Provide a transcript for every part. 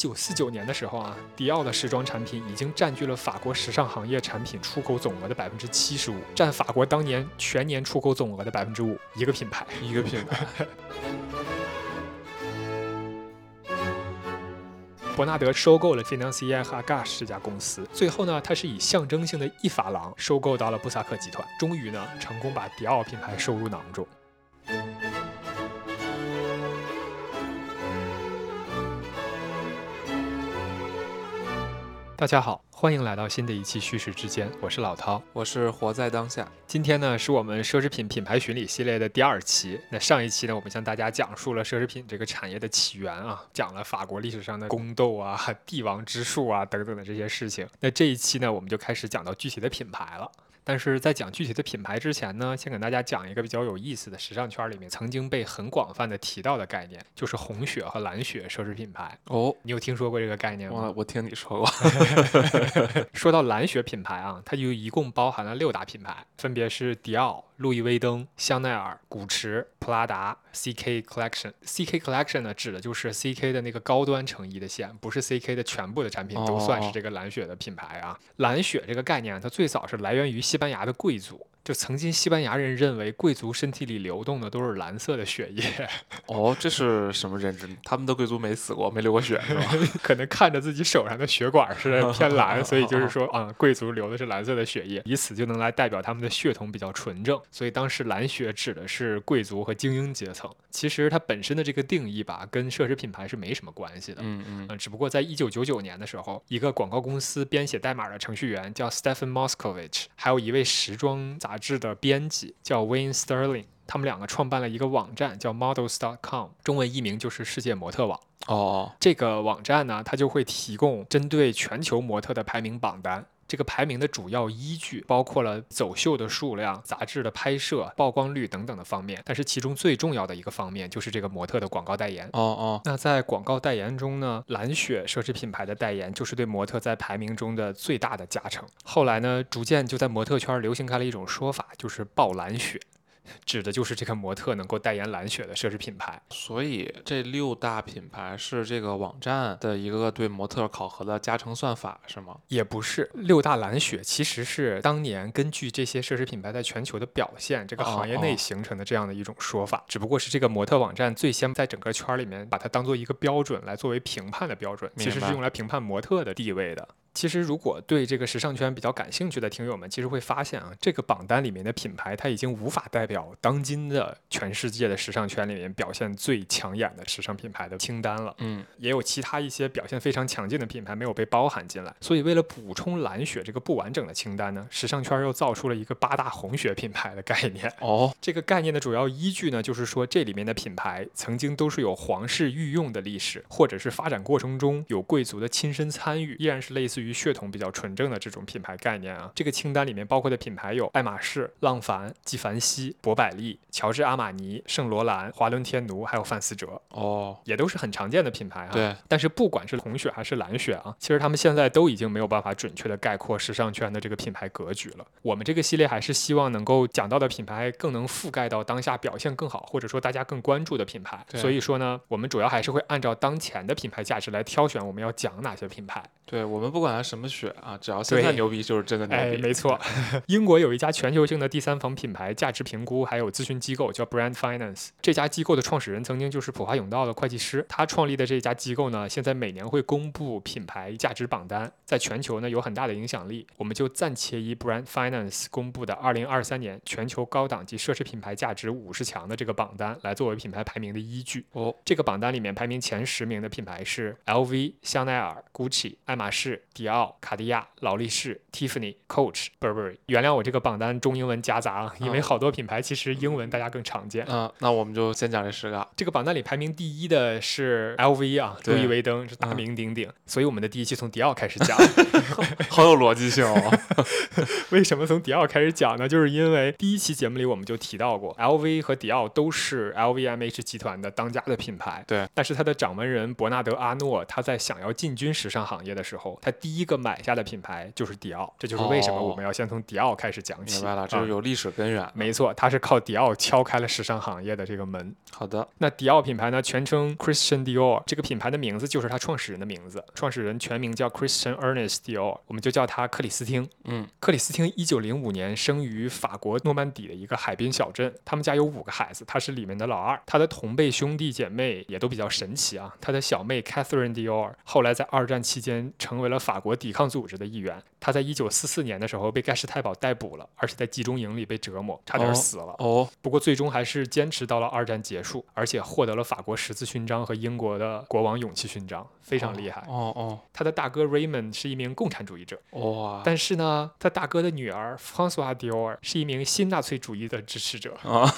九四九年的时候啊，迪奥的时装产品已经占据了法国时尚行业产品出口总额的百分之七十五，占法国当年全年出口总额的百分之五。一个品牌，一个品牌。伯纳德收购了 Financière Agache 这家公司，最后呢，他是以象征性的一法郎收购到了布萨克集团，终于呢，成功把迪奥品牌收入囊中。大家好，欢迎来到新的一期《虚实之间》，我是老涛，我是活在当下。今天呢，是我们奢侈品品牌巡礼系列的第二期。那上一期呢，我们向大家讲述了奢侈品这个产业的起源啊，讲了法国历史上的宫斗啊、帝王之术啊等等的这些事情。那这一期呢，我们就开始讲到具体的品牌了。但是在讲具体的品牌之前呢，先给大家讲一个比较有意思的时尚圈里面曾经被很广泛的提到的概念，就是红血和蓝血奢侈品牌。哦，你有听说过这个概念吗？我我听你说过。说到蓝血品牌啊，它就一共包含了六大品牌，分别是迪奥。路易威登、香奈儿、古驰、普拉达、CK Collection。CK Collection 呢，指的就是 CK 的那个高端成衣的线，不是 CK 的全部的产品都算是这个蓝雪的品牌啊。蓝雪这个概念，它最早是来源于西班牙的贵族。就曾经西班牙人认为贵族身体里流动的都是蓝色的血液。哦，这是什么认知？他们的贵族没死过，没流过血是吧？可能看着自己手上的血管是 偏蓝，所以就是说啊，贵族流的是蓝色的血液，以此就能来代表他们的血统比较纯正。所以当时蓝血指的是贵族和精英阶层。其实它本身的这个定义吧，跟奢侈品牌是没什么关系的。嗯嗯。只不过在一九九九年的时候，一个广告公司编写代码的程序员叫 Stephen Moskovich，还有一位时装杂志的编辑叫 Wayne Sterling，他们两个创办了一个网站叫 Models.com，中文译名就是世界模特网。哦。这个网站呢，它就会提供针对全球模特的排名榜单。这个排名的主要依据包括了走秀的数量、杂志的拍摄、曝光率等等的方面，但是其中最重要的一个方面就是这个模特的广告代言。哦哦，那在广告代言中呢，蓝雪奢侈品牌的代言就是对模特在排名中的最大的加成。后来呢，逐渐就在模特圈流行开了一种说法，就是爆蓝雪。指的就是这个模特能够代言蓝雪的奢侈品牌，所以这六大品牌是这个网站的一个对模特考核的加成算法是吗？也不是，六大蓝雪其实是当年根据这些奢侈品牌在全球的表现，这个行业内形成的这样的一种说法，只不过是这个模特网站最先在整个圈里面把它当做一个标准来作为评判的标准，其实是用来评判模特的地位的。其实，如果对这个时尚圈比较感兴趣的听友们，其实会发现啊，这个榜单里面的品牌，它已经无法代表当今的全世界的时尚圈里面表现最抢眼的时尚品牌的清单了。嗯，也有其他一些表现非常强劲的品牌没有被包含进来。所以，为了补充蓝血这个不完整的清单呢，时尚圈又造出了一个八大红血品牌的概念。哦，这个概念的主要依据呢，就是说这里面的品牌曾经都是有皇室御用的历史，或者是发展过程中有贵族的亲身参与，依然是类似。于血统比较纯正的这种品牌概念啊，这个清单里面包括的品牌有爱马仕、浪凡、纪梵希、博百利、乔治阿玛尼、圣罗兰、华伦天奴，还有范思哲哦，也都是很常见的品牌啊。对，但是不管是红血还是蓝血啊，其实他们现在都已经没有办法准确的概括时尚圈的这个品牌格局了。我们这个系列还是希望能够讲到的品牌更能覆盖到当下表现更好，或者说大家更关注的品牌。所以说呢，我们主要还是会按照当前的品牌价值来挑选我们要讲哪些品牌。对我们不管它什么血啊，只要现在牛逼就是真的牛逼。哎，没错。英国有一家全球性的第三方品牌价值评估还有咨询机构叫 Brand Finance，这家机构的创始人曾经就是普华永道的会计师。他创立的这家机构呢，现在每年会公布品牌价值榜单，在全球呢有很大的影响力。我们就暂且以 Brand Finance 公布的2023年全球高档级奢侈品牌价值五十强的这个榜单来作为品牌排名的依据。哦，这个榜单里面排名前十名的品牌是 LV、香奈儿、GUCCI、爱马仕、迪奥、卡地亚、劳力士、Tiffany、Coach、Burberry。原谅我这个榜单中英文夹杂啊，因为好多品牌其实英文大家更常见。嗯，那我们就先讲这十个。这个榜单里排名第一的是 LV 啊，路易威登是大名鼎鼎。所以我们的第一期从迪奥开始讲，好有逻辑性哦。为什么从迪奥开始讲呢？就是因为第一期节目里我们就提到过，LV 和迪奥都是 LVMH 集团的当家的品牌。对，但是他的掌门人伯纳德阿诺他在想要进军时尚行业的时候，他第第一个买下的品牌就是迪奥，这就是为什么哦我们要先从迪奥开始讲起。明白了，这啊是有历史根源的。没错，它是靠迪奥敲开了时尚行业的这个门。好的，那迪奥品牌呢，全称 Christian Dior，这个品牌的名字就是他创始人的名字，创始人全名叫 Christian Ernest Dior，我们就叫他克里斯汀。嗯，克里斯汀一九零五年生于法国诺曼底的一个海滨小镇，他们家有五个孩子，他是里面的老二。他的同辈兄弟姐妹也都比较神奇啊。他的小妹 Catherine Dior 后来在二战期间成为了法国抵抗组织的一员。他在一九四四年的时候被盖世太保逮捕了，而且在集中营里被折磨，差点哦死了。哦，不过最终还是坚持到了二战结束，而且获得了法国十字勋章和英国的国王勇气勋章，非常厉害。哦哦，他的大哥 Raymond 是一名共产主义者，哇，但是呢，他大哥的女儿 François Dior 是一名新纳粹主义的支持者。啊，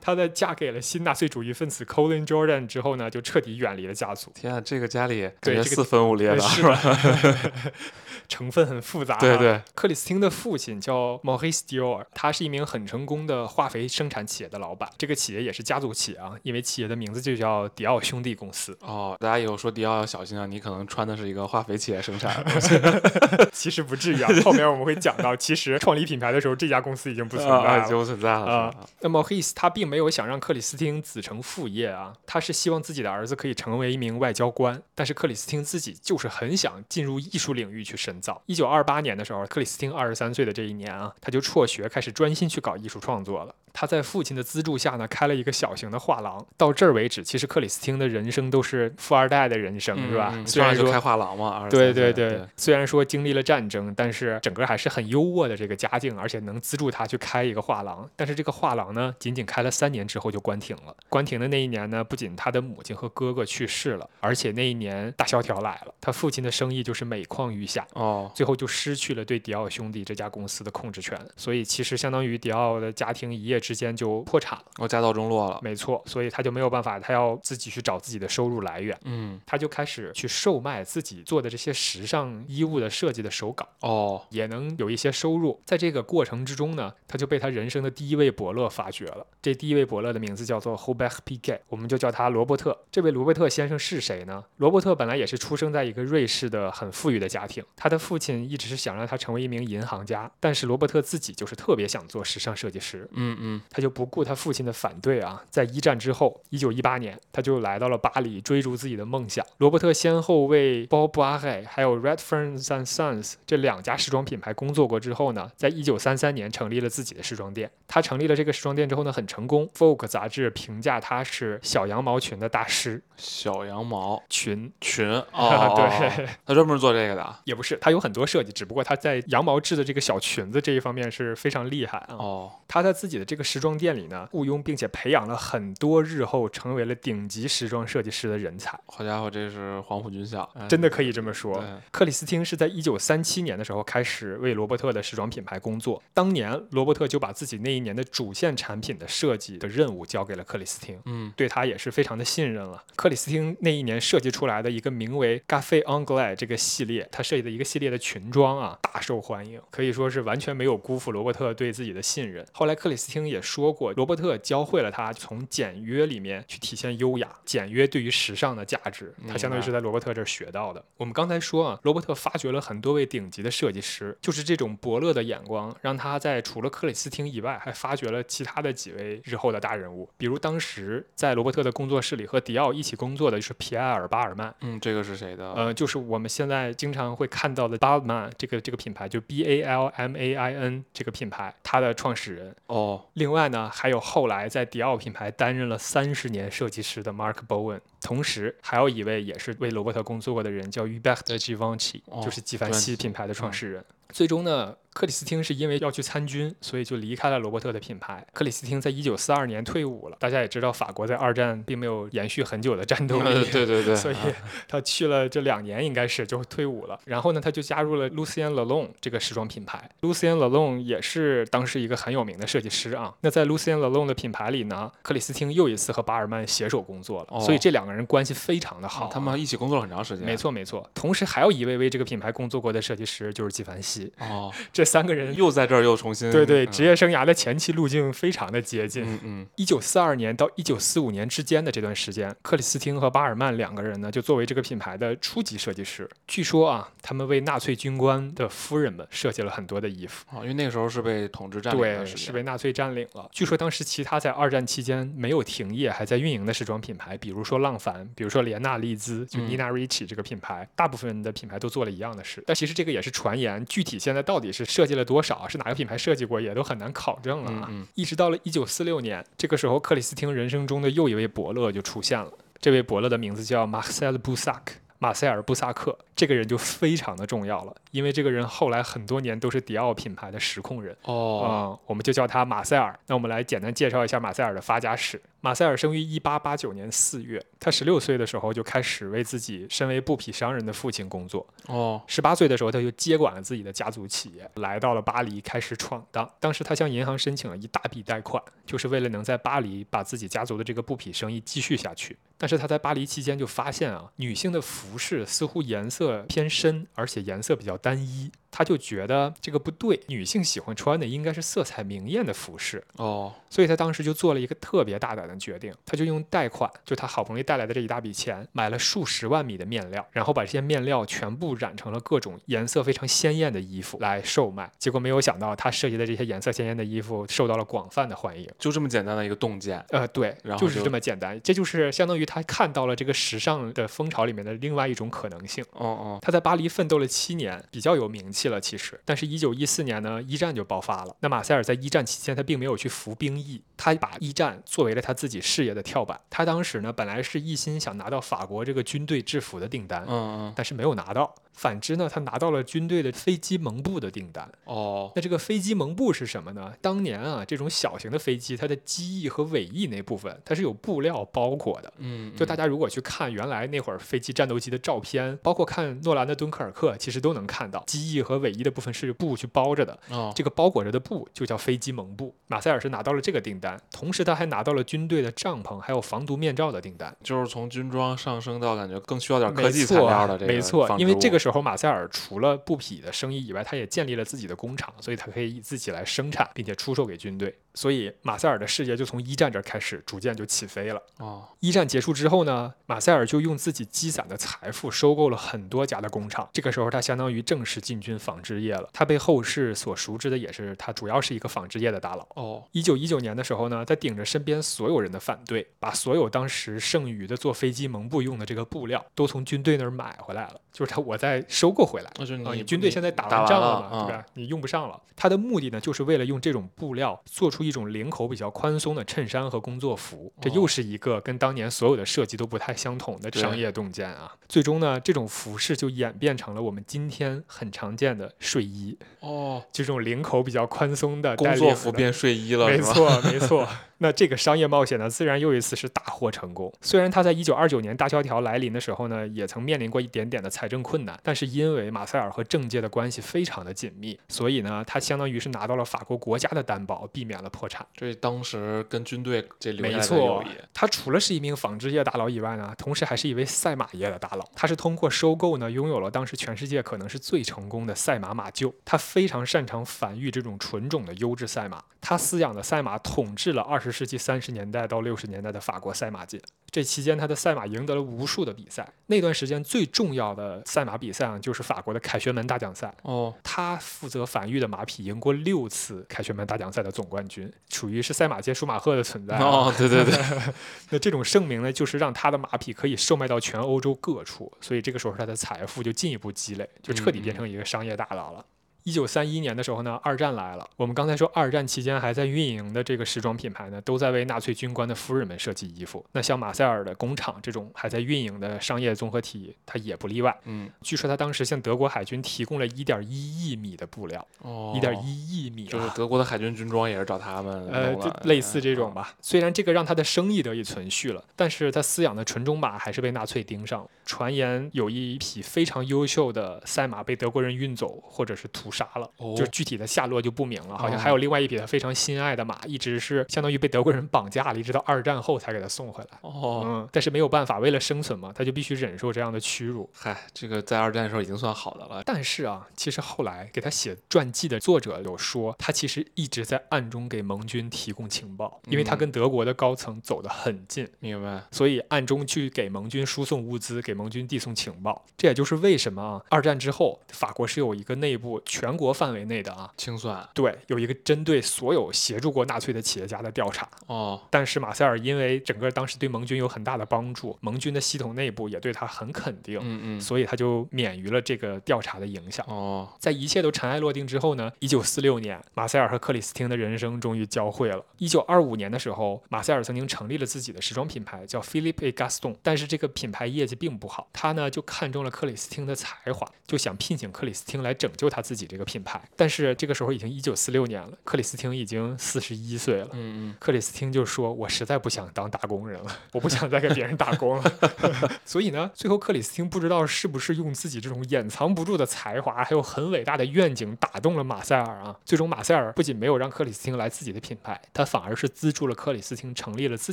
她在嫁给了新纳粹主义分子 Colin Jordan 之后呢，就彻底远离了家族。天啊，这个家里感觉四分五裂了，是吧？成分很复杂、对。对，克里斯汀的父亲叫 Maurice Dior，他是一名很成功的化肥生产企业的老板。这个企业也是家族企业啊，因为企业的名字就叫迪奥兄弟公司。哦，大家以后说迪奥要小心啊，你可能穿的是一个化肥企业生产的，其实不至于啊，后面我们会讲到，其实创立品牌的时候，这家公司已经不存在啊，了已。经不存在了，那么 His 他并没有想让克里斯汀子承父业啊，他是希望自己的儿子可以成为一名外交官，但是克里斯汀自己就是很想进入艺术领域去深造。一九二八年的时候，克里斯汀二十三岁的这一年啊，他就辍学，开始专心去搞艺术创作了。他在父亲的资助下呢，开了一个小型的画廊。到这儿为止，其实克里斯汀的人生都是富二代的人生，是吧？虽然说开画廊嘛，23对对对对，虽然说经历了战争，但是整个还是很优渥的这个家境，而且能资助他去开一个画廊。但是这个画廊呢，仅仅开了三年之后就关停了。关停的那一年呢，不仅他的母亲和哥哥去世了，而且那一年大萧条来了，他父亲的生意就是每况愈下。哦，最后就失去了对迪奥兄弟这家公司的控制权，所以其实相当于迪奥的家庭一夜之间就破产了。我家道中落了，没错，所以他就没有办法，他要自己去找自己的收入来源。嗯，他就开始去售卖自己做的这些时尚衣物的设计的手稿，哦，也能有一些收入。在这个过程之中呢，他就被他人生的第一位伯乐发掘了。这第一位伯乐的名字叫做 Hobert Piguet，我们就叫他罗伯特。这位罗伯特先生是谁呢？罗伯特本来也是出生在一个瑞士的很富裕的家庭，他的父亲一直是想让他成为一名银行家，但是罗伯特自己就是特别想做时尚设计师。嗯嗯，他就不顾他父亲的反对啊，在一战之后，一九一八年，他就来到了巴黎，追逐自己的梦想。罗伯特先后为 Bob b a r e 还有 Redfern and Sons 这两家时装品牌工作过之后呢，在一九三三年成立了自己的时装店。他成立了这个时装店之后呢，很成功。Vogue 杂志评价他是小羊毛裙的大师。小羊毛裙，裙，对，哦他专门做这个的啊，也不是，他有很多设计，只不过他在羊毛制的这个小裙子这一方面是非常厉害啊。哦，他在自己的这个时装店里呢，雇佣并且培养了很多日后成为了顶级时装设计师的人才，好家伙，这是黄埔军校，哎真的可以这么说。对，克里斯汀是在一九三七年的时候开始为罗伯特的时装品牌工作，当年罗伯特就把自己那一年的主线产品的设计的任务交给了克里斯汀。嗯，对他也是非常的信任了。克里斯汀那一年设计出来的一个名为 Gaffé Anglais 这个系列，他设计的一个系列的裙装啊，大受欢迎，可以说是完全没有辜负罗伯特对自己的信任。后来克里斯汀也说过，罗伯特教会了他从简约里面去体现优雅，简约对于时尚的价值，他相当于是在罗伯特这儿学到的。我们刚才说啊，罗伯特发掘了很多位顶级的设计师，就是这种伯乐的眼光，让他在除了克里斯汀以外，还发掘了其他的几位日后的大人物，比如当时在罗伯特的工作室里和迪奥一起工作的就是皮埃尔·巴尔曼。嗯，这个是谁的？呃，就是我们现在经常会看到的 Balmain 这个这个品牌，就 B A L M A I N 这个品牌，它的创始人。哦，另外呢，还有后来在迪奥品牌担任了三十年设计师的 Mark Bowen，同时还有一位也是为罗伯特工作过的人，叫 Hubert Givenchy，、哦就是纪梵希品牌的创嗯始人。最终呢，克里斯汀是因为要去参军，所以就离开了罗伯特的品牌。克里斯汀在一九四二年退伍了。大家也知道，法国在二战并没有延续很久的战斗力，对对对，所以啊他去了这两年，应该是就退伍了。然后呢，他就加入了 Lucien Lelon 这个时装品牌。Lucien Lelon 也是当时一个很有名的设计师啊。那在 Lucien Lelon 的品牌里呢，克里斯汀又一次和巴尔曼携手工作了。哦所以这两个个人关系非常的好啊、他们一起工作了很长时间。没错没错。同时还有一位为这个品牌工作过的设计师就是纪梵希，哦，这三个人又在这儿又重新对对嗯职业生涯的前期路径非常的接近。嗯嗯一九四二年到一九四五年之间的这段时间，克里斯汀和巴尔曼两个人呢，就作为这个品牌的初级设计师。据说啊，他们为纳粹军官的夫人们设计了很多的衣服。哦，因为那个时候是被统治占对，是被纳粹占领了。据说当时其他在二战期间没有停业还在运营的时装品牌，比如说浪凡，比如说莲娜丽兹，就嗯 Nina Ricci 这个品牌，大部分的品牌都做了一样的事。但其实这个也是传言，具体现在到底是设计了多少，是哪个品牌设计过，也都很难考证了啊。嗯嗯一直到了一九四六年，这个时候克里斯汀人生中的又一位伯乐就出现了。这位伯乐的名字叫马塞尔·布萨克。马塞尔·布萨克这个人就非常的重要了，因为这个人后来很多年都是迪奥品牌的实控人。哦啊、我们就叫他马塞尔。那我们来简单介绍一下马塞尔的发家史。马塞尔生于一八八九年四月，他十六岁的时候就开始为自己身为布匹商人的父亲工作。哦十八岁的时候，他就接管了自己的家族企业，来到了巴黎开始闯荡。当时他向银行申请了一大笔贷款，就是为了能在巴黎把自己家族的这个布匹生意继续下去。但是他在巴黎期间就发现啊，女性的服饰似乎颜色偏深，而且颜色比较单一。他就觉得这个不对，女性喜欢穿的应该是色彩明艳的服饰。哦所以他当时就做了一个特别大胆的决定，他就用贷款，就他好不容易带来的这一大笔钱，买了数十万米的面料，然后把这些面料全部染成了各种颜色非常鲜艳的衣服来售卖。结果没有想到，他设计的这些颜色鲜艳的衣服受到了广泛的欢迎。就这么简单的一个洞见。呃，对然，后就是这么简单，这就是相当于他看到了这个时尚的风潮里面的另外一种可能性。哦哦他在巴黎奋斗了七年，比较有名气了。其实，但是，一九一四年呢，一战就爆发了。那马塞尔在一战期间，他并没有去服兵役，他把一战作为了他自己事业的跳板。他当时呢，本来是一心想拿到法国这个军队制服的订单，嗯嗯但是没有拿到。反之呢，他拿到了军队的飞机蒙布的订单。哦那这个飞机蒙布是什么呢？当年啊，这种小型的飞机，它的机翼和尾翼那部分，它是有布料包裹的。嗯，就大家如果去看原来那会儿飞机战斗机的照片，包括看诺兰的《敦刻尔克》，其实都能看到机翼和尾翼的部分是布去包着的。哦这个包裹着的布就叫飞机蒙布。马塞尔是拿到了这个订单，同时他还拿到了军队的帐篷还有防毒面罩的订单。就是从军装上升到感觉更需要点科技材错料的这个没错，纺因为这个时候马塞尔除了布匹的生意以外，他也建立了自己的工厂，所以他可以自己来生产，并且出售给军队。所以马塞尔的事业就从一战这儿开始逐渐就起飞了。哦一战结束之后呢，马塞尔就用自己积攒的财富收购了很多家的工厂。这个时候，他相当于正式进军纺织业了。他被后世所熟知的也是他主要是一个纺织业的大佬。哦一九一九年的时候呢，他顶着身边所有人的反对，把所有当时剩余的做飞机蒙布用的这个布料都从军队那儿买回来了，就是他我再收购回来。啊，你你军队现在打打完仗了嘛，嗯对吧？你用不上了。他的目的呢，就是为了用这种布料做出一种领口比较宽松的衬衫和工作服。这哦又是一个跟当年所有的设计都不太相同的商业洞见啊。最终呢，这种服饰就演变成了我们今天很常见的睡衣，哦，就这种领口比较宽松的工作服变睡衣了？没错，没错。那这个商业冒险呢，自然又一次是大获成功。虽然他在一九二九年大萧条来临的时候呢，也曾面临过一点点的财政困难，但是因为马塞尔和政界的关系非常的紧密，所以呢，他相当于是拿到了法国国家的担保，避免了破产。这当时跟军队这没错，他除了是一名纺织业大佬以外呢，同时还是一位赛马业的大佬。他是通过收购呢，拥有了当时全世界可能是最成功的赛马马厩。他非常擅长繁育这种纯种的优质赛马。他饲养的赛马统治了二十世纪三十年代到六十年代的法国赛马界。这期间，他的赛马赢得了无数的比赛。那段时间最重要的赛马比赛啊，就是法国的凯旋门大奖赛。哦他负责繁育的马匹赢过六次凯旋门大奖赛的总冠军，属于是赛马界舒马赫的存在啊。哦，对对对，那这种盛名呢，就是让他的马匹可以售卖到全欧洲各处，所以这个时候他的财富就进一步积累，就彻底变成一个商业大佬了。一九三一年的时候呢，二战来了。我们刚才说，二战期间还在运营的这个时装品牌呢，都在为纳粹军官的夫人们设计衣服。那像马塞尔的工厂这种还在运营的商业综合体，它也不例外。嗯据说他当时向德国海军提供了一点一亿米的布料，哦，一点一亿米啊，就是德国的海军军装也是找他们呃，就类似这种嗯吧。虽然这个让他的生意得以存续了，但是他饲养的纯种马还是被纳粹盯上。传言有一匹非常优秀的赛马被德国人运走或者是屠屠杀了，哦就具体的下落就不明了。好像哦还有另外一匹他非常心爱的马，一直是相当于被德国人绑架了，一直到二战后才给他送回来。哦，嗯，但是没有办法，为了生存嘛，他就必须忍受这样的屈辱。嗨，这个在二战的时候已经算好的了。但是啊，其实后来给他写传记的作者有说，他其实一直在暗中给盟军提供情报，因为他嗯跟德国的高层走得很近。明白？所以暗中去给盟军输送物资，给盟军递送情报。这也就是为什么啊，二战之后，法国是有一个内部全国范围内的啊，清算对，有一个针对所有协助过纳粹的企业家的调查。哦，但是马塞尔因为整个当时对盟军有很大的帮助，盟军的系统内部也对他很肯定，嗯嗯，所以他就免于了这个调查的影响。哦，在一切都尘埃落定之后呢，一九四六年，马塞尔和克里斯汀的人生终于交汇了。一九二五年的时候，马塞尔曾经成立了自己的时装品牌，叫 Philippe Gaston，但是这个品牌业绩并不好。他呢就看中了克里斯汀的才华，就想聘请克里斯汀来拯救他自己这个品牌。但是这个时候已经一九四六年了，克里斯汀已经四十一岁了。嗯嗯，克里斯汀就说：“我实在不想当打工人了，我不想再给别人打工了。”所以呢，最后克里斯汀不知道是不是用自己这种掩藏不住的才华，还有很伟大的愿景打动了马塞尔啊。最终，马塞尔不仅没有让克里斯汀来自己的品牌，他反而是资助了克里斯汀成立了自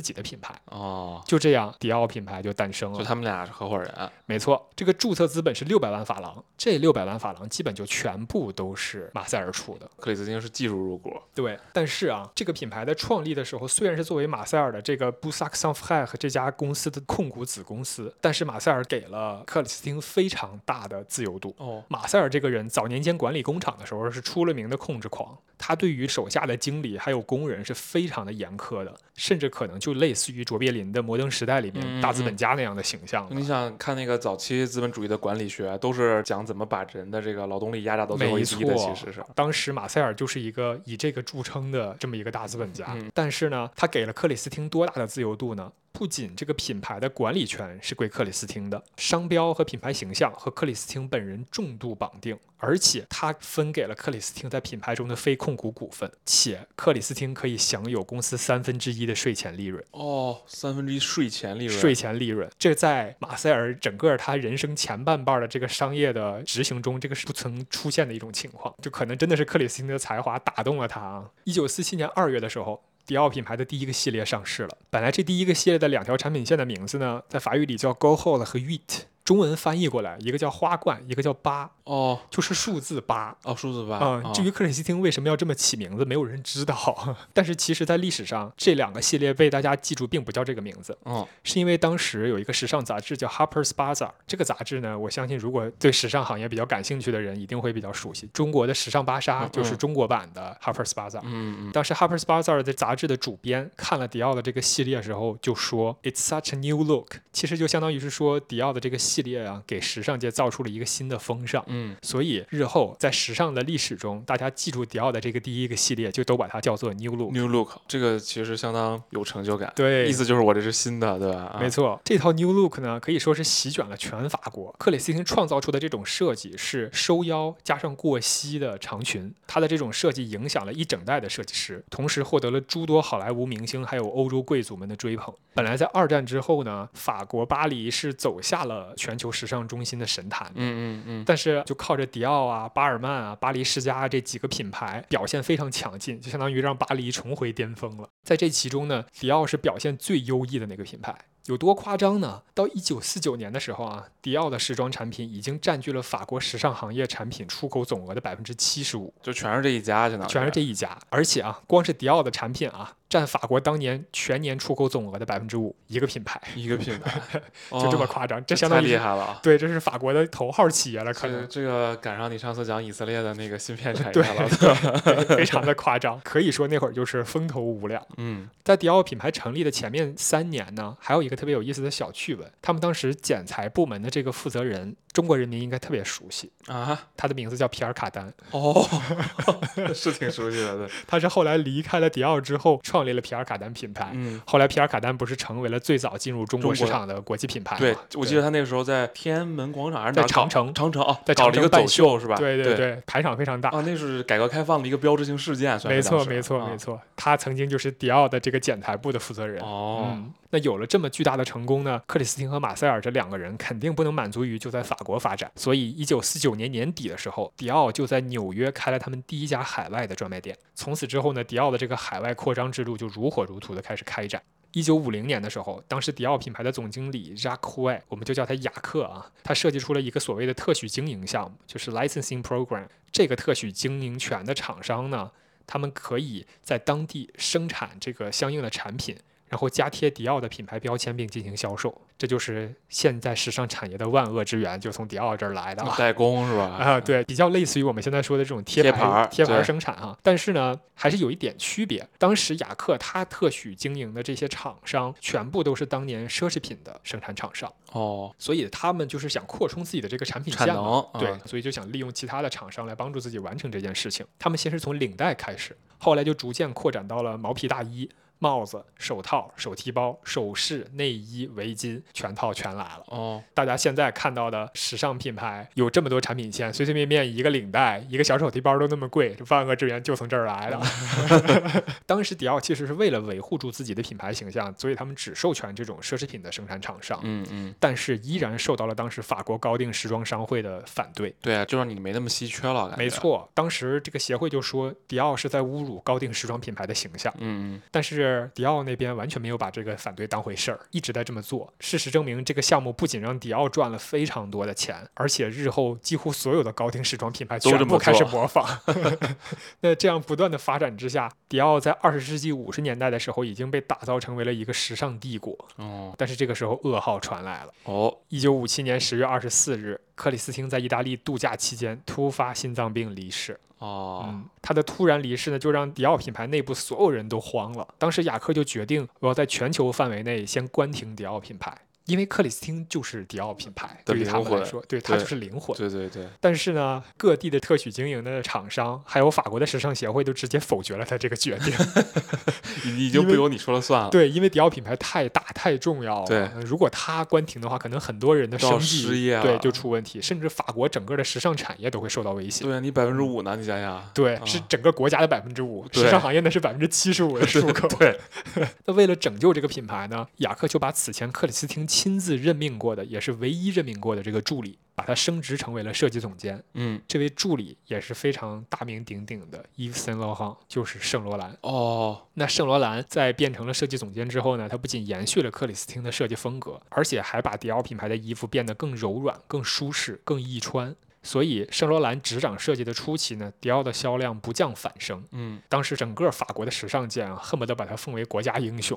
己的品牌。哦，就这样，迪奥品牌就诞生了。就他们俩是合伙人。没错，这个注册资本是六百万法郎，这六百万法郎基本就全部都是马塞尔出的。克里斯汀是技术入股。对，但是啊，这个品牌在创立的时候，虽然是作为马塞尔的这个 b u s a c s a n f r e 和这家公司的控股子公司，但是马塞尔给了克里斯汀非常大的自由度。哦，马塞尔这个人早年间管理工厂的时候是出了名的控制狂，他对于手下的经理还有工人是非常的严苛的，甚至可能就类似于卓别林的《摩登时代》里面嗯大资本家那样的形象了。你想看那个早期资本主义的管理学，都是讲怎么把人的这个劳动力压榨到最后一滴的，其实是。当时马塞尔就是一个以这个著称的这么一个大资本家，嗯但是呢，他给了克里斯汀多大的自由度呢？不仅这个品牌的管理权是归克里斯汀的，商标和品牌形象和克里斯汀本人重度绑定，而且他分给了克里斯汀在品牌中的非控股股份，且克里斯汀可以享有公司三分之一的税前利润。哦，三分之一税前利润。税前利润，这在马塞尔整个他人生前半半的这个商业的执行中，这个是不曾出现的一种情况，就可能真的是克里斯汀的才华打动了他啊。一九四七年二月的时候。迪奥品牌的第一个系列上市了。本来这第一个系列的两条产品线的名字呢，在法语里叫 Go Hole 和 wait 中文翻译过来，一个叫花冠，一个叫八，哦就是数字八。哦，数字八。啊、哦至于克里斯汀为什么要这么起名字，没有人知道。但是其实，在历史上，这两个系列被大家记住，并不叫这个名字，哦，是因为当时有一个时尚杂志叫 Harper's Bazaar。这个杂志呢，我相信如果对时尚行业比较感兴趣的人，一定会比较熟悉。中国的时尚芭莎嗯就是中国版的 Harper's Bazaar。嗯嗯，当时 Harper's Bazaar 的杂志的主编看了迪奥的这个系列的时候，就说 "It's such a new look"，其实就相当于是说迪奥的这个系列啊，给时尚界造出了一个新的风尚。嗯，所以日后在时尚的历史中，大家记住迪奥的这个第一个系列，就都把它叫做 New Look。New Look 这个其实相当有成就感。对意思就是我这是新的，对吧？啊没。错，这套 New Look 呢，可以说是席卷了全法国。克里斯汀创造出的这种设计是收腰加上过膝的长裙，它的这种设计影响了一整代的设计师，同时获得了诸多好莱坞明星还有欧洲贵族们的追捧。本来在二战之后呢，法国巴黎是走下了全球时尚中心的神坛的。嗯嗯嗯，但是就靠着迪奥啊、巴尔曼啊、巴黎世家这几个品牌表现非常强劲，就相当于让巴黎重回巅峰了。在这其中呢，迪奥是表现最优异的那个品牌。有多夸张呢？到一九四九年的时候啊，迪奥的时装产品已经占据了法国时尚行业产品出口总额的百分之七十五，就全是这一家，相当于全是这一家。而且啊，光是迪奥的产品啊，占法国当年全年出口总额的百分之五，一个品牌一个品牌，就这么哦夸张，这这相当厉害了啊。对，这是法国的头号企业了，可能。这个赶上你上次讲以色列的那个芯片产业 了，对非常的夸张，可以说那会儿就是风头无两。嗯，在迪奥品牌成立的前面三年呢，还有一个特别有意思的小趣闻，他们当时剪裁部门的这个负责人，中国人民应该特别熟悉，啊，他的名字叫皮尔卡丹，哦，是挺熟悉的，对，他是后来离开了迪奥之后，创立了皮尔卡丹品牌。嗯，后来皮尔卡丹不是成为了最早进入中国市场的国际品牌吗？对，我记得他那个时候在天安门广场还是在长城。长城哦，在搞了一个走秀是吧？对对对，排场非常大。啊，那是改革开放的一个标志性事件，没错，没错，啊。没错，他曾经就是迪奥的这个剪裁部的负责人。哦，嗯，那有了这么巨大的成功呢，克里斯汀和马塞尔这两个人肯定不能满足于就在法国发展，所以一九四九年年底的时候，迪奥就在纽约开了他们第一家海外的专卖店。从此之后呢，迪奥的这个海外扩张之路就如火如荼的开始开展。一九五零年的时候，当时迪奥品牌的总经理 Jacques h u e 我们就叫他雅克啊，他设计出了一个所谓的特许经营项目，就是 licensing program。这个特许经营权的厂商呢，他们可以在当地生产这个相应的产品。然后加贴迪奥的品牌标签并进行销售，这就是现在时尚产业的万恶之源，就从迪奥这儿来的。代工是吧？啊，对，比较类似于我们现在说的这种贴牌贴牌生产哈。但是呢，还是有一点区别。当时雅克他特许经营的这些厂商，全部都是当年奢侈品的生产厂商哦，所以他们就是想扩充自己的这个产品产能，对，所以就想利用其他的厂商来帮助自己完成这件事情。他们先是从领带开始，后来就逐渐扩展到了毛皮大衣。帽子、手套、手提包、首饰、内衣、围巾，全套全来了。哦，大家现在看到的时尚品牌有这么多产品线，随随便便一个领带、一个小手提包都那么贵，这万恶之源就从这儿来的。当时迪奥其实是为了维护住自己的品牌形象，所以他们只授权这种奢侈品的生产厂商。嗯嗯，但是依然受到了当时法国高定时装商会的反对。对啊，就让你没那么稀缺了。没错，当时这个协会就说迪奥是在侮辱高定时装品牌的形象。嗯嗯，但是迪奥那边。完全没有把这个反对当回事儿，一直在这么做。事实证明，这个项目不仅让迪奥赚了非常多的钱，而且日后几乎所有的高定时装品牌全部开始模仿。那这样不断的发展之下，迪奥在二十世纪五十年代的时候已经被打造成为了一个时尚帝国。哦，但是这个时候噩耗传来了。哦，一九五七年十月二十四日，克里斯汀在意大利度假期间突发心脏病离世。哦，他的突然离世呢，就让迪奥品牌内部所有人都慌了。当时雅克就决定，我要在全球范围内先关停迪奥品牌。因为克里斯汀就是迪奥品牌，对于他们来说，对它就是灵魂。对对对。但是呢，各地的特许经营的厂商，还有法国的时尚协会，都直接否决了他这个决定。已经不由你说了算了。对，因为迪奥品牌太大太重要了。对，如果他关停的话，可能很多人的生计对就出问题，甚至法国整个的时尚产业都会受到威胁。对啊，你百分之五呢？你想想。对，是整个国家的百分之五，时尚行业那是百分之七十五的出口。对。那为了拯救这个品牌呢，雅克就把此前克里斯汀亲自任命。过的也是唯一任命过的这个助理，把他升职成为了设计总监。嗯，这位助理也是非常大名鼎鼎的伊夫森罗汉，就是圣罗兰。哦，那圣罗兰在变成了设计总监之后呢，他不仅延续了克里斯汀的设计风格，而且还把迪奥品牌的衣服变得更柔软、更舒适、更易穿。所以，圣罗兰执掌设计的初期呢，迪奥的销量不降反升。嗯，当时整个法国的时尚界啊，恨不得把他奉为国家英雄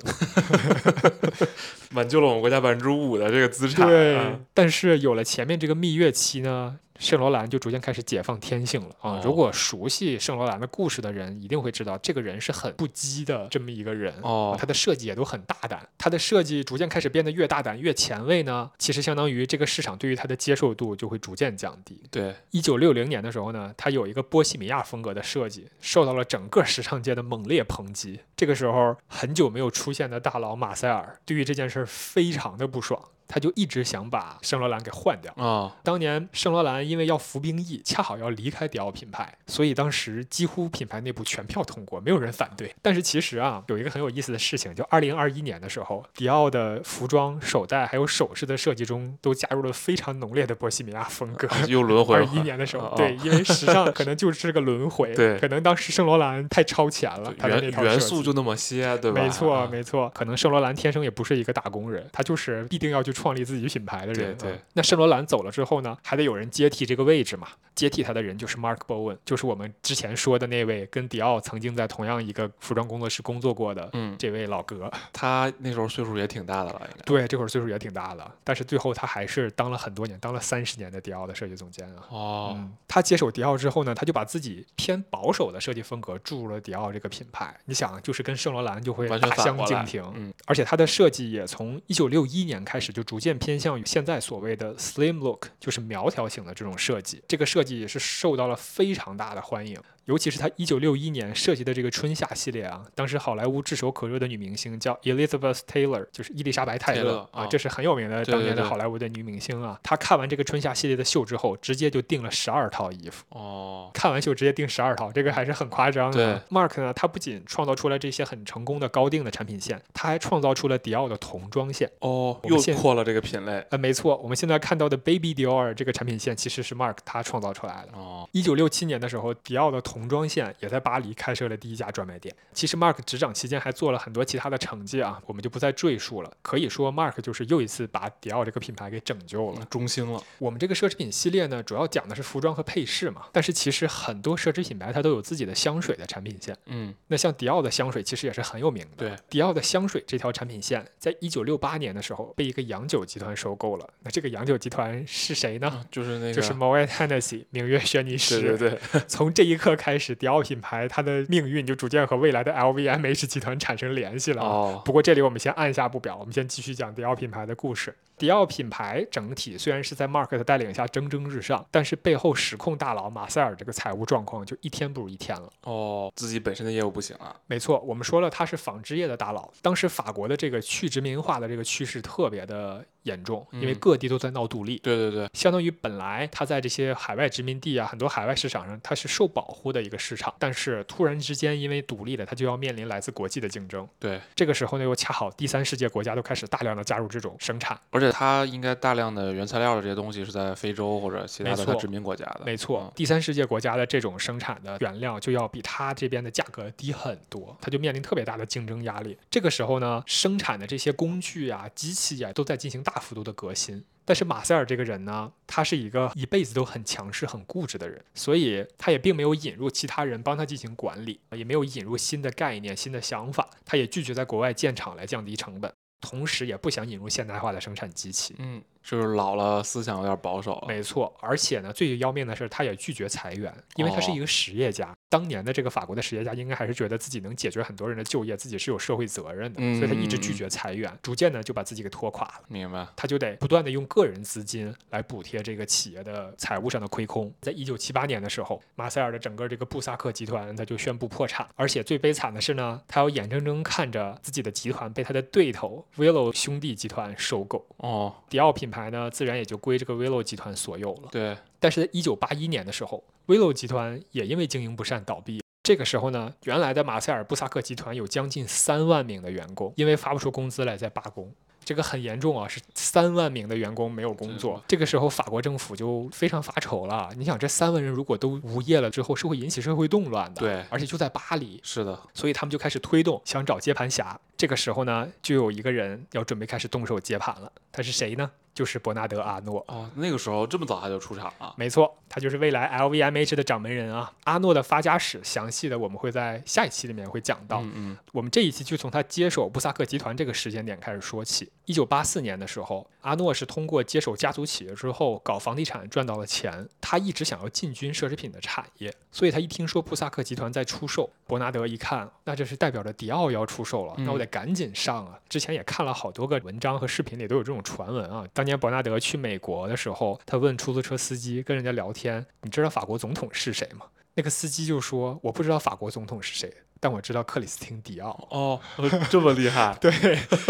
挽救了我们国家百分之五的这个资产。对，但是有了前面这个蜜月期呢。圣罗兰就逐渐开始解放天性了啊！如果熟悉圣罗兰的故事的人，一定会知道这个人是很不羁的这么一个人哦。他的设计也都很大胆，他的设计逐渐开始变得越大胆越前卫呢，其实相当于这个市场对于他的接受度就会逐渐降低。对，一九六零年的时候呢，他有一个波西米亚风格的设计，受到了整个时尚界的猛烈抨击。这个时候，很久没有出现的大佬马塞尔对于这件事儿非常的不爽。他就一直想把圣罗兰给换掉啊！当年圣罗兰因为要服兵役，恰好要离开迪奥品牌，所以当时几乎品牌内部全票通过，没有人反对。但是其实啊，有一个很有意思的事情，就二零二一年的时候，迪奥的服装、手袋还有首饰的设计中都加入了非常浓烈的波西米亚风格。又轮回。二一年的时候，对，因为时尚可能就是个轮回。对，可能当时圣罗兰太超前了，元元素就那么些，对吧？没错，没错。可能圣罗兰天生也不是一个打工人，他就是必定要去创立自己品牌。的人，对，那圣罗兰走了之后呢，还得有人接替这个位置嘛？接替他的人就是 Mark Bowen，就是我们之前说的那位跟迪奥曾经在同样一个服装工作室工作过的，嗯，这位老哥。他那时候岁数也挺大的了，对，这会儿岁数也挺大的，但是最后他还是当了很多年，当了三十年的迪奥的设计总监啊。哦，他接手迪奥之后呢，他就把自己偏保守的设计风格注入了迪奥这个品牌。你想，就是跟圣罗兰就会大相径庭，嗯，而且他的设计也从一九六一年开始就逐渐偏向于现在所谓的 slim look，就是苗条型的这种设计。这个设计也是受到了非常大的欢迎。尤其是他一九六一年设计的这个春夏系列啊，当时好莱坞炙手可热的女明星叫 Elizabeth Taylor，就是伊丽莎白泰勒啊，啊这是很有名的当年的好莱坞的女明星啊。她看完这个春夏系列的秀之后，直接就订了十二套衣服。哦，看完秀直接订十二套，这个还是很夸张的。，Mark 呢，他不仅创造出了这些很成功的高定的产品线，他还创造出了迪奥的童装线。哦，又扩了这个品类。呃，没错，我们现在看到的 Baby Dior 这个产品线其实是 Mark 他创造出来的。哦，一九六七年的时候，迪奥的童装线也在巴黎开设了第一家专卖店。其实 Mark 执掌期间还做了很多其他的成绩啊，我们就不再赘述了。可以说，Mark 就是又一次把迪奥这个品牌给拯救了。中兴了。我们这个奢侈品系列呢，主要讲的是服装和配饰嘛，但是其实很多奢侈品牌它都有自己的香水的产品线。嗯，那像迪奥的香水其实也是很有名的。对，迪奥的香水这条产品线，在一九六八年的时候被一个洋酒集团收购了。那这个洋酒集团是谁呢？啊就是那个，就是 Moet Hennessy 名曰轩尼诗。对对对，从这一刻开始，迪奥品牌它的命运就逐渐和未来的 LVMH 集团产生联系了不过这里我们先按下不表，我们先继续讲迪奥品牌的故事。迪奥品牌整体虽然是在 Mark 的带领下蒸蒸日上，但是背后实控大佬马塞尔这个财务状况就一天不如一天了。哦，自己本身的业务不行啊。没错，我们说了他是纺织业的大佬，当时法国的这个去殖民化的这个趋势特别的严重，因为嗯各地都在闹独立。对对对，相当于本来他在这些海外殖民地啊，很多海外市场上它是受保护的一个市场，但是突然之间因为独立了，它就要面临来自国际的竞争。对，这个时候呢，又恰好第三世界国家都开始大量的加入这种生产。而且它应该大量的原材料的这些东西是在非洲或者其他的它殖民国家的。没错嗯，第三世界国家的这种生产的原料就要比它这边的价格低很多，它就面临特别大的竞争压力。这个时候呢，生产的这些工具啊、机器啊都在进行大幅度的革新。但是马塞尔这个人呢，他是一个一辈子都很强势、很固执的人，所以他也并没有引入其他人帮他进行管理，也没有引入新的概念、新的想法，他也拒绝在国外建厂来降低成本，同时也不想引入现代化的生产机器。嗯，就是老了，思想有点保守了。没错，而且呢，最要命的是，他也拒绝裁员，因为他是一个实业家。当年的这个法国的实业家，应该还是觉得自己能解决很多人的就业，自己是有社会责任的，所以他一直拒绝裁员，逐渐呢就把自己给拖垮了。明白。他就得不断的用个人资金来补贴这个企业的财务上的亏空。在一九七八年的时候，马塞尔的整个这个布萨克集团，他就宣布破产。而且最悲惨的是呢，他要眼睁睁看着自己的集团被他的对头 Willow 兄弟集团收购。哦，迪奥品牌呢，自然也就归这个 Willow 集团所有了。对，但是在一九八一年的时候，Willow 集团也因为经营不善倒闭。这个时候呢，原来的马塞尔布萨克集团有将近三万名的员工，因为发不出工资来在罢工。这个很严重啊，是三万名的员工没有工作。这个时候，法国政府就非常发愁了。你想，这三万人如果都无业了之后，是会引起社会动乱的。对而且就在巴黎，是的。所以他们就开始推动，想找接盘侠。这个时候呢，就有一个人要准备开始动手接盘了。他是谁呢？就是伯纳德·阿诺。哦，那个时候这么早他就出场了。没错，他就是未来 LVMH 的掌门人啊。阿诺的发家史，详细的我们会在下一期里面会讲到。嗯嗯，我们这一期就从他接手布萨克集团这个时间点开始说起。一九八四年的时候，阿诺是通过接手家族企业之后搞房地产赚到了钱。他一直想要进军奢侈品的产业，所以他一听说布萨克集团在出售，伯纳德一看，那这是代表着迪奥要出售了，那我得赶紧上啊！之前也看了好多个文章和视频里都有这种传闻啊。当年伯纳德去美国的时候，他问出租车司机跟人家聊天：“你知道法国总统是谁吗？”那个司机就说：“我不知道法国总统是谁，但我知道克里斯汀·迪奥。哦，这么厉害”。对，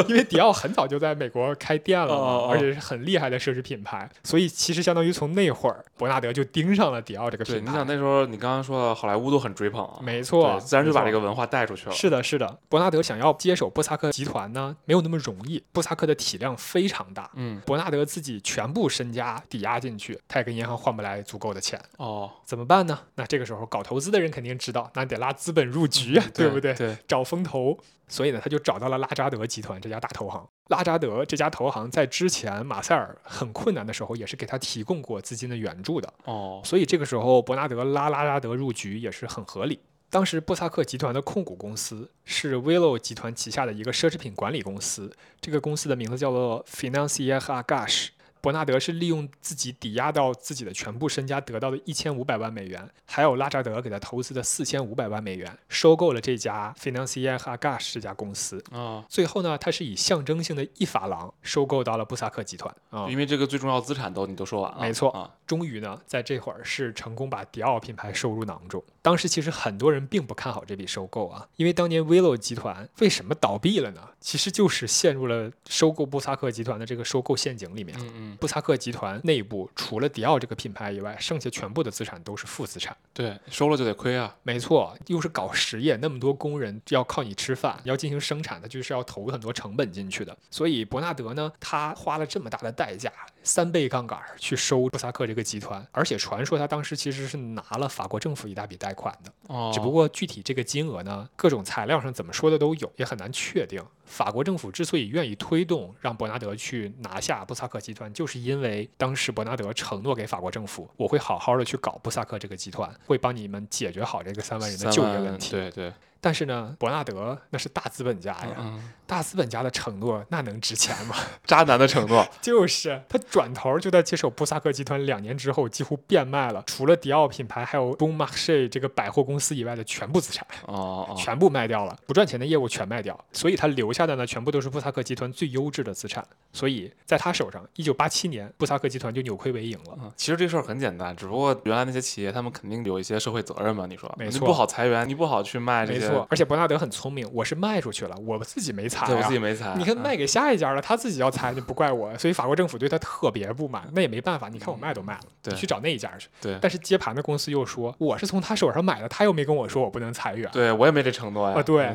因为迪奥很早就在美国开店了嘛，哦哦哦而且是很厉害的奢侈品牌，所以其实相当于从那会儿，伯纳德就盯上了迪奥这个，品牌。你想那时候你刚刚说的好莱坞都很追捧啊，没错自然就把这个文化带出去了。是的，是的，伯纳德想要接手布萨克集团呢，没有那么容易。布萨克的体量非常大，嗯，伯纳德自己全部身家抵押进去，他也跟银行换不来足够的钱，哦，怎么办呢？那这个时候搞投资的人肯定知道，那得拉资本入局呀、对不对？对，找风投，所以呢，他就找到了拉扎德集团这家大投行。拉扎德这家投行在之前马塞尔很困难的时候，也是给他提供过资金的援助的，哦，所以这个时候伯纳德拉拉扎德入局也是很合理。当时布萨克集团的控股公司是 Willow 集团旗下的一个奢侈品管理公司，这个公司的名字叫做 Financier Agache。伯纳德是利用自己抵押到自己的全部身家得到的一千五百万美元，还有拉扎德给他投资的四千五百万美元，收购了这家 Financier Agache 这家公司。啊，最后呢，他是以象征性的一法郎收购到了布萨克集团啊。因为这个最重要资产都你都说完了，没错啊，终于呢，在这会儿是成功把迪奥品牌收入囊中。当时其实很多人并不看好这笔收购啊，因为当年 Willow 集团为什么倒闭了呢？其实就是陷入了收购布萨克集团的这个收购陷阱里面。嗯嗯，布萨克集团内部除了迪奥这个品牌以外，剩下全部的资产都是负资产。对，收了就得亏啊，没错，又是搞实业，那么多工人要靠你吃饭，要进行生产，它就是要投很多成本进去的。所以伯纳德呢，他花了这么大的代价，三倍杠杆儿去收布萨克这个集团，而且传说他当时其实是拿了法国政府一大笔贷款的。哦，只不过具体这个金额呢，各种材料上怎么说的都有，也很难确定。法国政府之所以愿意推动让伯纳德去拿下布萨克集团，就是因为当时伯纳德承诺给法国政府，我会好好的去搞布萨克这个集团，会帮你们解决好这个三万人的就业问题。对对，但是呢，伯纳德那是大资本家呀，嗯，大资本家的承诺那能值钱吗？渣男的承诺，就是他转头就在接手布萨克集团两年之后，几乎变卖了除了迪奥品牌还有 Bon Marché 这个百货公司以外的全部资产。哦哦，全部卖掉了，不赚钱的业务全卖掉，所以他留下的呢，全部都是布萨克集团最优质的资产。所以在他手上，一九八七年，布萨克集团就扭亏为盈了。嗯，其实这事儿很简单，只不过原来那些企业他们肯定有一些社会责任嘛，你说，没错你不好裁员，你不好去卖这些，没错，而且伯纳德很聪明，我是卖出去了，我自己没裁对我啊自己没裁，嗯你看卖给下一家了，他自己要裁，就不怪我。所以法国政府对他特别不满，那也没办法。你看我卖都卖了，对你去找那一家去。对但是接盘的公司又说我是从他手上买的，他又没跟我说我不能裁员。对我也没这承诺呀，啊，对，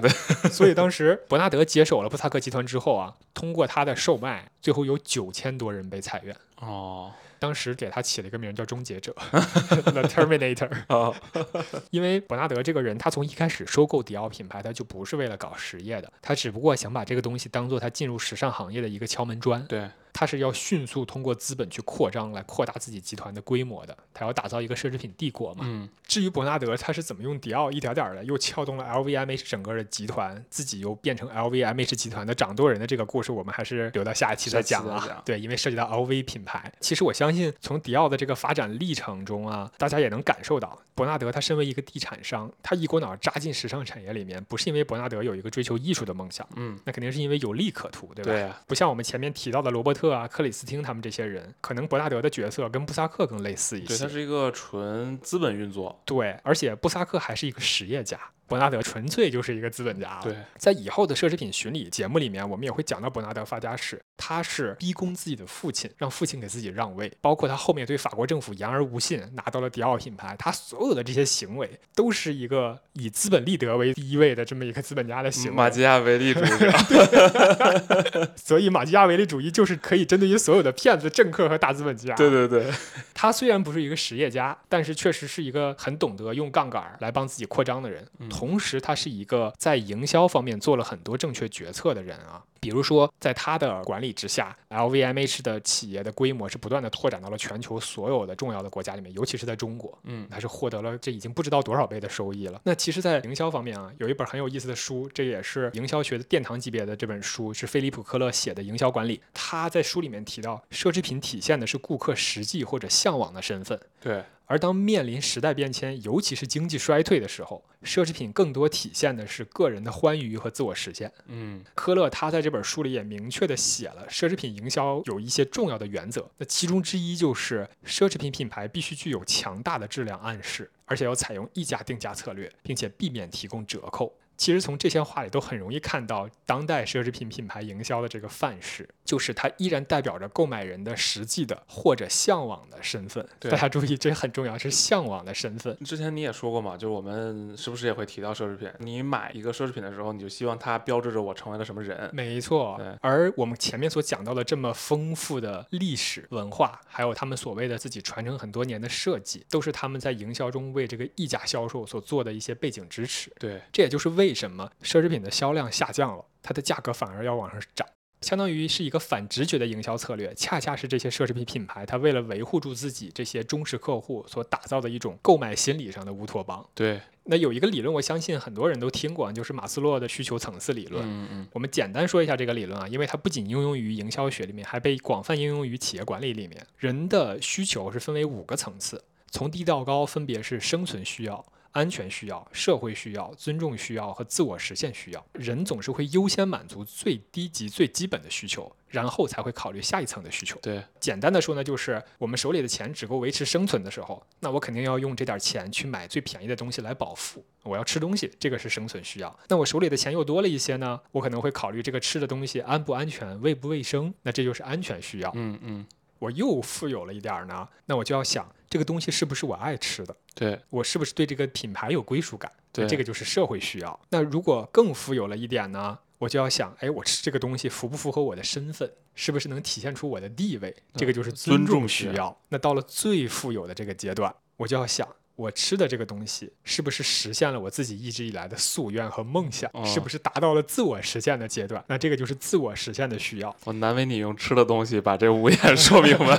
所以当时伯纳德接手了布萨克集团之后啊，通过他的售卖，最后有九千多人被裁员。哦当时给他起了一个名儿叫终结者 （The Terminator），哦，因为伯纳德这个人，他从一开始收购迪奥品牌，他就不是为了搞实业的，他只不过想把这个东西当做他进入时尚行业的一个敲门砖。对，他是要迅速通过资本去扩张，来扩大自己集团的规模的。他要打造一个奢侈品帝国嘛。嗯至于伯纳德他是怎么用迪奥一点点的又撬动了 LVMH 整个的集团，自己又变成 LVMH 集团的掌舵人的这个故事，我们还是留到下一期再讲啊。对，因为涉及到 LV 品牌，其实我相信从迪奥的这个发展历程中啊，大家也能感受到，伯纳德他身为一个地产商，他一股脑扎进时尚产业里面，不是因为伯纳德有一个追求艺术的梦想，嗯，那肯定是因为有利可图，对吧？对呀，不像我们前面提到的罗伯特啊、克里斯汀他们这些人，可能伯纳德的角色跟布萨克更类似一些对，他。是一个纯资本运作，对，而且布萨克还是一个实业家，伯纳德纯粹就是一个资本家了。对，在以后的奢侈品巡礼节目里面，我们也会讲到伯纳德发家史，他是逼宫自己的父亲，让父亲给自己让位，包括他后面对法国政府言而无信，拿到了迪奥品牌，他所有的这些行为都是一个以资本利得为第一位的这么一个资本家的行为。马基亚维利主义者，所以马基亚维利主义就是可以针对于所有的骗子、政客和大资本家。对对对，他虽然不是一个实业家，但是确实是一个很懂得用杠杆儿来帮自己扩张的人。嗯同时，他是一个在营销方面做了很多正确决策的人啊。比如说，在他的管理之下，LVMH 的企业的规模是不断的拓展到了全球所有的重要的国家里面，尤其是在中国。嗯他是获得了这已经不知道多少倍的收益了。那其实，在营销方面啊，有一本很有意思的书，这也是营销学的殿堂级别的这本书，是菲利普·科勒写的《营销管理》。他在书里面提到，奢侈品体现的是顾客实际或者向往的身份。对，而当面临时代变迁，尤其是经济衰退的时候，奢侈品更多体现的是个人的欢愉和自我实现。嗯科勒他在这本书里也明确的写了奢侈品营销有一些重要的原则，那其中之一就是奢侈品品牌必须具有强大的质量暗示，而且要采用溢价定价策略，并且避免提供折扣。其实从这些话里都很容易看到当代奢侈品品牌营销的这个范式，就是它依然代表着购买人的实际的或者向往的身份。对大家注意，这很重要，是向往的身份。之前你也说过嘛，就是我们时不时也会提到奢侈品。你买一个奢侈品的时候，你就希望它标志着我成为了什么人。没错对，而我们前面所讲到的这么丰富的历史文化，还有他们所谓的自己传承很多年的设计，都是他们在营销中为这个溢价销售所做的一些背景支持。对，这也就是为什么奢侈品的销量下降了，它的价格反而要往上涨。相当于是一个反直觉的营销策略，恰恰是这些奢侈品品牌它为了维护住自己这些忠实客户所打造的一种购买心理上的乌托邦。对，那有一个理论，我相信很多人都听过，就是马斯洛的需求层次理论。嗯嗯我们简单说一下这个理论啊，因为它不仅应用于营销学里面，还被广泛应用于企业管理里面。人的需求是分为五个层次，从低到高分别是生存需要。安全需要、社会需要、尊重需要和自我实现需要，人总是会优先满足最低级、最基本的需求，然后才会考虑下一层的需求。对，简单的说呢，就是我们手里的钱只够维持生存的时候，那我肯定要用这点钱去买最便宜的东西来饱腹。我要吃东西，这个是生存需要。那我手里的钱又多了一些呢，我可能会考虑这个吃的东西安不安全、卫不卫生，那这就是安全需要。嗯嗯，我又富有了一点儿呢，那我就要想这个东西是不是我爱吃的，对我是不是对这个品牌有归属感，对，这个就是社会需要。那如果更富有了一点呢，我就要想，哎，我吃这个东西符不符合我的身份，是不是能体现出我的地位，这个就是尊尊重需要。那到了最富有的这个阶段，我就要想。我吃的这个东西是不是实现了我自己一直以来的夙愿和梦想？哦是不是达到了自我实现的阶段？那这个就是自我实现的需要。我难为你用吃的东西把这五点说明白。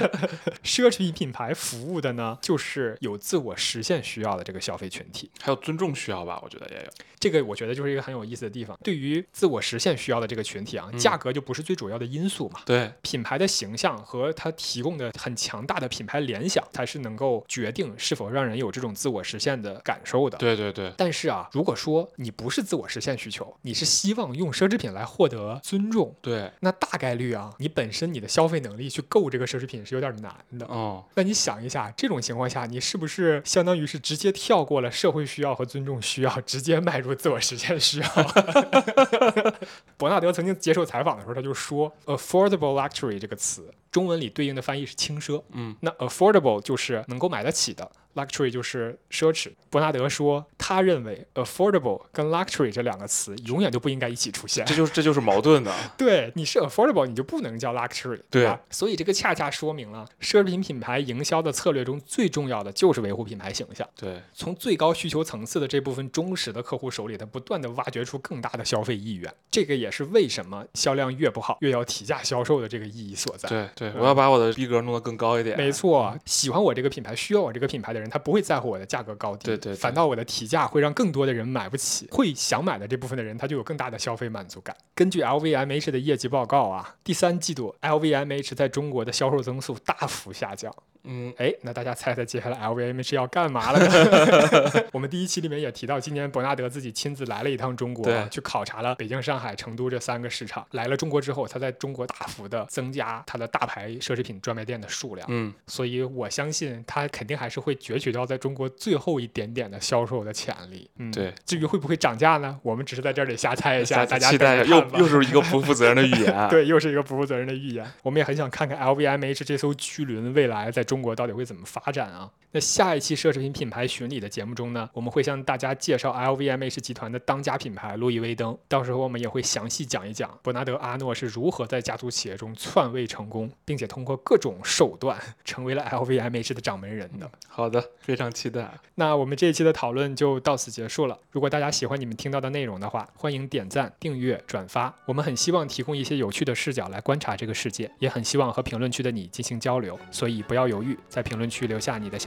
奢侈品品牌服务的呢，就是有自我实现需要的这个消费群体。还有尊重需要吧，我觉得也有。这个我觉得就是一个很有意思的地方。对于自我实现需要的这个群体啊，嗯价格就不是最主要的因素嘛。对，品牌的形象和它提供的很强大的品牌联想，才是能够决定是否让人有这种自我实现的感受的。对对对，但是啊，如果说你不是自我实现需求，你是希望用奢侈品来获得尊重，对，那大概率啊，你本身你的消费能力去购这个奢侈品是有点难的。哦，那你想一下，这种情况下，你是不是相当于是直接跳过了社会需要和尊重需要，直接迈入自我实现需要？伯纳德曾经接受采访的时候，他就说，“affordable luxury” 这个词，中文里对应的翻译是轻奢。嗯，那 affordable 就是能够买得起的，luxury 就是奢侈。伯纳德说，他认为 affordable 跟 luxury 这两个词永远都不应该一起出现。这就是这就是矛盾的。对，你是 affordable，你就不能叫 luxury，对吧？所以这个恰恰说明了奢侈品品牌营销的策略中最重要的就是维护品牌形象。对，从最高需求层次的这部分忠实的客户手里，他不断的挖掘出更大的消费意愿。这个也是为什么销量越不好越要提价销售的这个意义所在。对对，我要把我的逼格弄得更高一点。没错，喜欢我这个品牌、需要我这个品牌的人，他不会在乎我的价格高低，对对对反倒我的提价会让更多的人买不起，会想买的这部分的人，他就有更大的消费满足感。根据 LVMH 的业绩报告啊，第三季度 LVMH 在中国的销售增速大幅下降。嗯，哎，那大家猜猜接下来 LVMH 要干嘛了呢？我们第一期里面也提到，今年伯纳德自己亲自来了一趟中国对，去考察了北京、上海、成都这三个市场。来了中国之后，他在中国大幅的增加他的大牌奢侈品专卖店的数量。嗯，所以我相信他肯定还是会攫取到在中国最后一点点的销售的潜力。嗯，对。至于会不会涨价呢？我们只是在这里瞎猜一下，大家期待着又又是一个不负责任的预言。啊 对，又是一个不负责任的预言。我们也很想看看 LVMH 这艘巨轮未来在中国到底会怎么发展啊？那下一期奢侈品品牌巡礼的节目中呢，我们会向大家介绍 LVMH 集团的当家品牌路易威登。到时候我们也会详细讲一讲伯纳德阿诺是如何在家族企业中篡位成功，并且通过各种手段成为了 LVMH 的掌门人的。好的，非常期待。那我们这一期的讨论就到此结束了。如果大家喜欢你们听到的内容的话，欢迎点赞、订阅、转发。我们很希望提供一些有趣的视角来观察这个世界，也很希望和评论区的你进行交流。所以不要犹豫，在评论区留下你的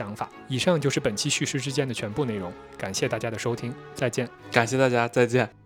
以上就是本期叙事之间的全部内容，感谢大家的收听，再见。感谢大家，再见。